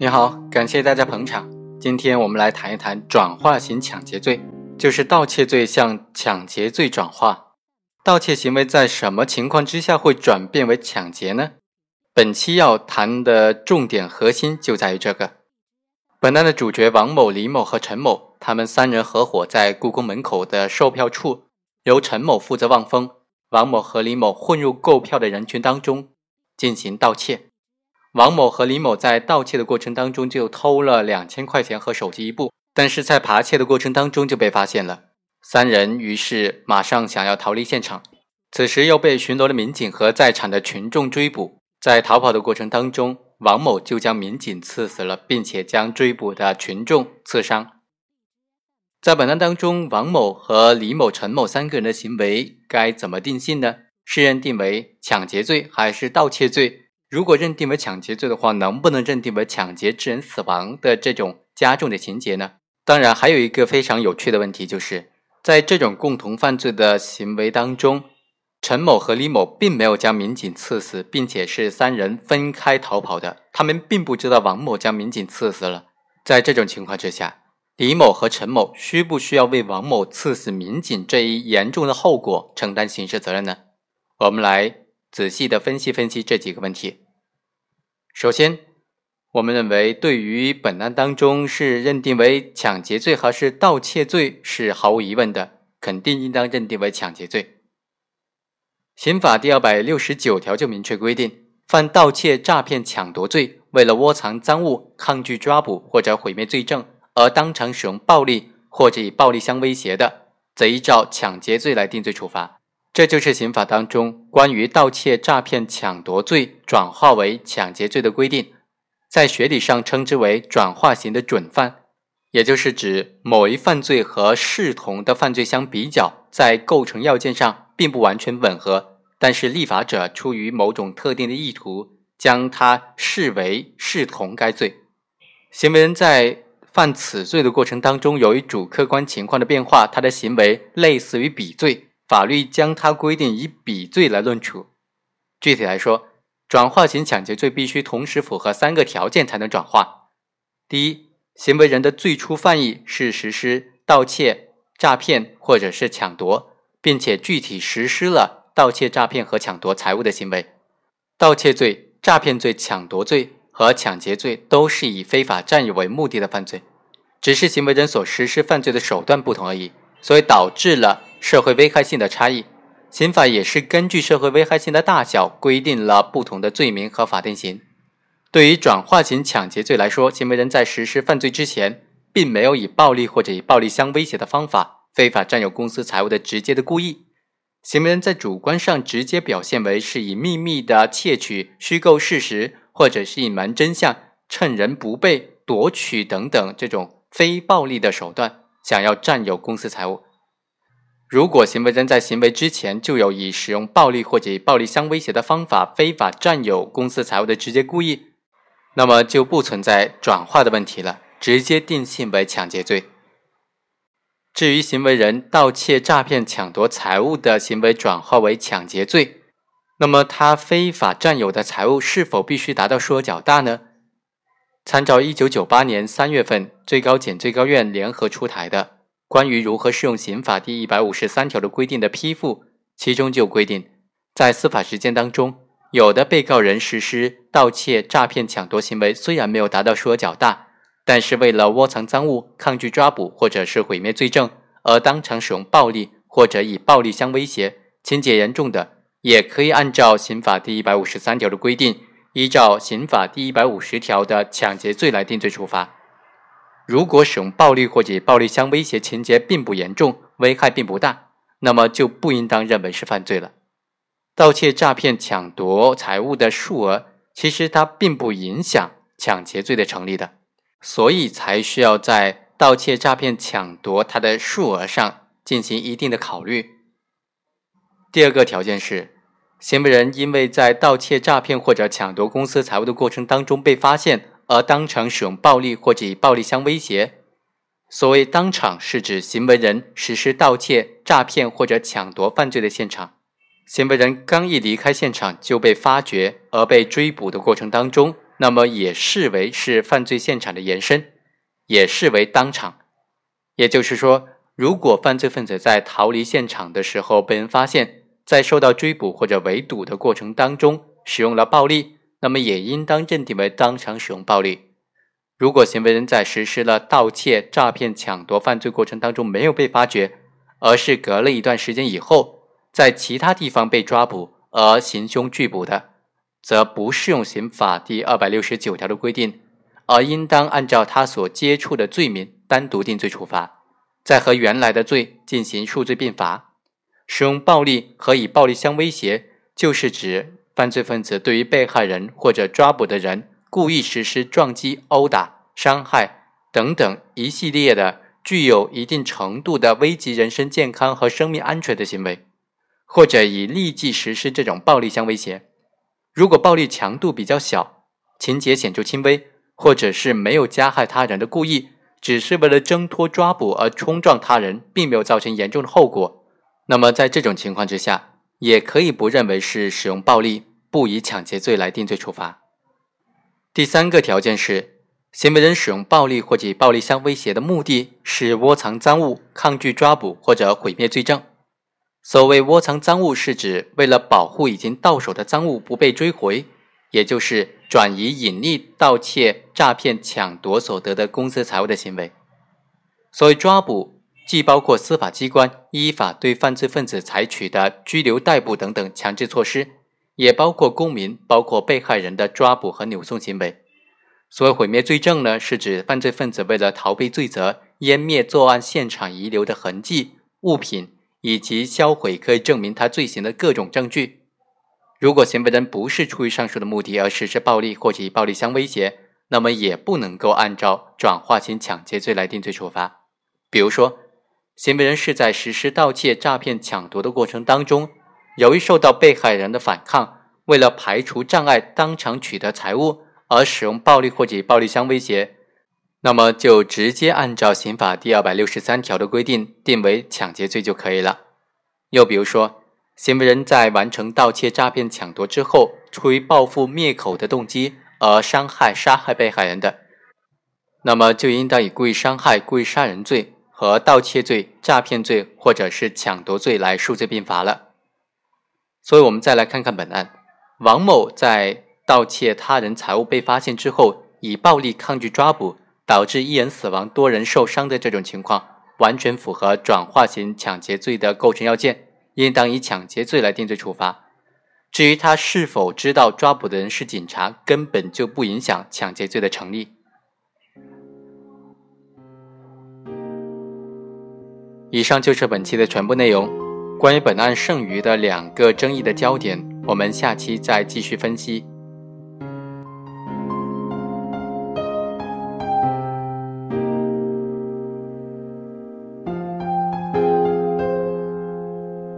你好，感谢大家捧场。今天我们来谈一谈转化型抢劫罪，就是盗窃罪向抢劫罪转化。盗窃行为在什么情况之下会转变为抢劫呢？本期要谈的重点核心就在于这个。本案的主角王某、李某和陈某，他们三人合伙在故宫门口的售票处，由陈某负责望风，王某和李某混入购票的人群当中进行盗窃。王某和李某在盗窃的过程当中就偷了两千块钱和手机一部，但是在扒窃的过程当中就被发现了。三人于是马上想要逃离现场，此时又被巡逻的民警和在场的群众追捕。在逃跑的过程当中，王某就将民警刺死了，并且将追捕的群众刺伤。在本案当中，王某和李某、陈某三个人的行为该怎么定性呢？是认定为抢劫罪还是盗窃罪？如果认定为抢劫罪的话，能不能认定为抢劫致人死亡的这种加重的情节呢？当然，还有一个非常有趣的问题，就是在这种共同犯罪的行为当中，陈某和李某并没有将民警刺死，并且是三人分开逃跑的。他们并不知道王某将民警刺死了。在这种情况之下，李某和陈某需不需要为王某刺死民警这一严重的后果承担刑事责任呢？我们来。仔细的分析分析这几个问题。首先，我们认为，对于本案当中是认定为抢劫罪还是盗窃罪是毫无疑问的，肯定应当认定为抢劫罪。刑法第二百六十九条就明确规定，犯盗窃、诈骗、抢夺罪，为了窝藏赃物、抗拒抓捕或者毁灭罪证而当场使用暴力或者以暴力相威胁的，则依照抢劫罪来定罪处罚。这就是刑法当中关于盗窃、诈骗、抢夺罪转化为抢劫罪的规定，在学理上称之为转化型的准犯，也就是指某一犯罪和视同的犯罪相比较，在构成要件上并不完全吻合，但是立法者出于某种特定的意图，将它视为视同该罪。行为人在犯此罪的过程当中，由于主客观情况的变化，他的行为类似于比罪。法律将它规定以比罪来论处。具体来说，转化型抢劫罪必须同时符合三个条件才能转化：第一，行为人的最初犯意是实施盗窃、诈骗或者是抢夺，并且具体实施了盗窃、诈骗和抢夺财物的行为。盗窃罪、诈骗罪、抢夺罪和抢劫罪都是以非法占有为目的的犯罪，只是行为人所实施犯罪的手段不同而已，所以导致了。社会危害性的差异，刑法也是根据社会危害性的大小规定了不同的罪名和法定刑。对于转化型抢劫罪来说，行为人在实施犯罪之前，并没有以暴力或者以暴力相威胁的方法非法占有公司财物的直接的故意。行为人在主观上直接表现为是以秘密的窃取、虚构事实或者是隐瞒真相、趁人不备夺取等等这种非暴力的手段，想要占有公司财物。如果行为人在行为之前就有以使用暴力或者以暴力相威胁的方法非法占有公司财物的直接故意，那么就不存在转化的问题了，直接定性为抢劫罪。至于行为人盗窃、诈骗、抢夺财物的行为转化为抢劫罪，那么他非法占有的财物是否必须达到数额较大呢？参照一九九八年三月份最高检、最高院联合出台的。关于如何适用刑法第一百五十三条的规定的批复，其中就规定，在司法实践当中，有的被告人实施盗窃、诈骗、抢夺行为，虽然没有达到数额较大，但是为了窝藏赃物、抗拒抓捕或者是毁灭罪证而当场使用暴力或者以暴力相威胁，情节严重的，也可以按照刑法第一百五十三条的规定，依照刑法第一百五十条的抢劫罪来定罪处罚。如果使用暴力或者暴力相威胁，情节并不严重，危害并不大，那么就不应当认为是犯罪了。盗窃、诈骗、抢夺财物的数额，其实它并不影响抢劫罪的成立的，所以才需要在盗窃、诈骗、抢夺它的数额上进行一定的考虑。第二个条件是，行为人因为在盗窃、诈骗或者抢夺公司财物的过程当中被发现。而当场使用暴力或者以暴力相威胁。所谓当场，是指行为人实施盗窃、诈骗或者抢夺犯罪的现场。行为人刚一离开现场就被发觉而被追捕的过程当中，那么也视为是犯罪现场的延伸，也视为当场。也就是说，如果犯罪分子在逃离现场的时候被人发现，在受到追捕或者围堵的过程当中使用了暴力，那么也应当认定为当场使用暴力。如果行为人在实施了盗窃、诈骗、抢夺犯罪过程当中没有被发觉，而是隔了一段时间以后，在其他地方被抓捕而行凶拒捕的，则不适用刑法第二百六十九条的规定，而应当按照他所接触的罪名。单独定罪处罚，再和原来的罪进行数罪并罚。使用暴力和以暴力相威胁，就是指犯罪分子对于被害人或者抓捕的人故意实施撞击、殴打、伤害等等一系列的具有一定程度的危及人身健康和生命安全的行为，或者以立即实施这种暴力相威胁。如果暴力强度比较小，情节显著轻微，或者是没有加害他人的故意。只是为了挣脱抓捕而冲撞他人，并没有造成严重的后果，那么在这种情况之下，也可以不认为是使用暴力，不以抢劫罪来定罪处罚。第三个条件是，行为人使用暴力或者以暴力相威胁的目的是窝藏赃物、抗拒抓捕或者毁灭罪证。所谓窝藏赃物，是指为了保护已经到手的赃物不被追回。也就是转移、隐匿、盗窃、诈骗、抢夺所得的公私财物的行为。所谓抓捕，既包括司法机关依法对犯罪分子采取的拘留、逮捕等等强制措施，也包括公民、包括被害人的抓捕和扭送行为。所谓毁灭罪证呢，是指犯罪分子为了逃避罪责，湮灭作案现场遗留的痕迹、物品，以及销毁可以证明他罪行的各种证据。如果行为人不是出于上述的目的而实施暴力或者以暴力相威胁，那么也不能够按照转化型抢劫罪来定罪处罚。比如说，行为人是在实施盗窃、诈骗、抢夺的过程当中，由于受到被害人的反抗，为了排除障碍，当场取得财物而使用暴力或者暴力相威胁，那么就直接按照刑法第二百六十三条的规定定为抢劫罪就可以了。又比如说，行为人在完成盗窃、诈骗、抢夺之后，出于报复灭口的动机而伤害、杀害被害人的，那么就应当以故意伤害、故意杀人罪和盗窃罪、诈骗罪或者是抢夺罪来数罪并罚了。所以，我们再来看看本案：王某在盗窃他人财物被发现之后，以暴力抗拒抓捕，导致一人死亡、多人受伤的这种情况，完全符合转化型抢劫罪的构成要件。应当以抢劫罪来定罪处罚。至于他是否知道抓捕的人是警察，根本就不影响抢劫罪的成立。以上就是本期的全部内容。关于本案剩余的两个争议的焦点，我们下期再继续分析。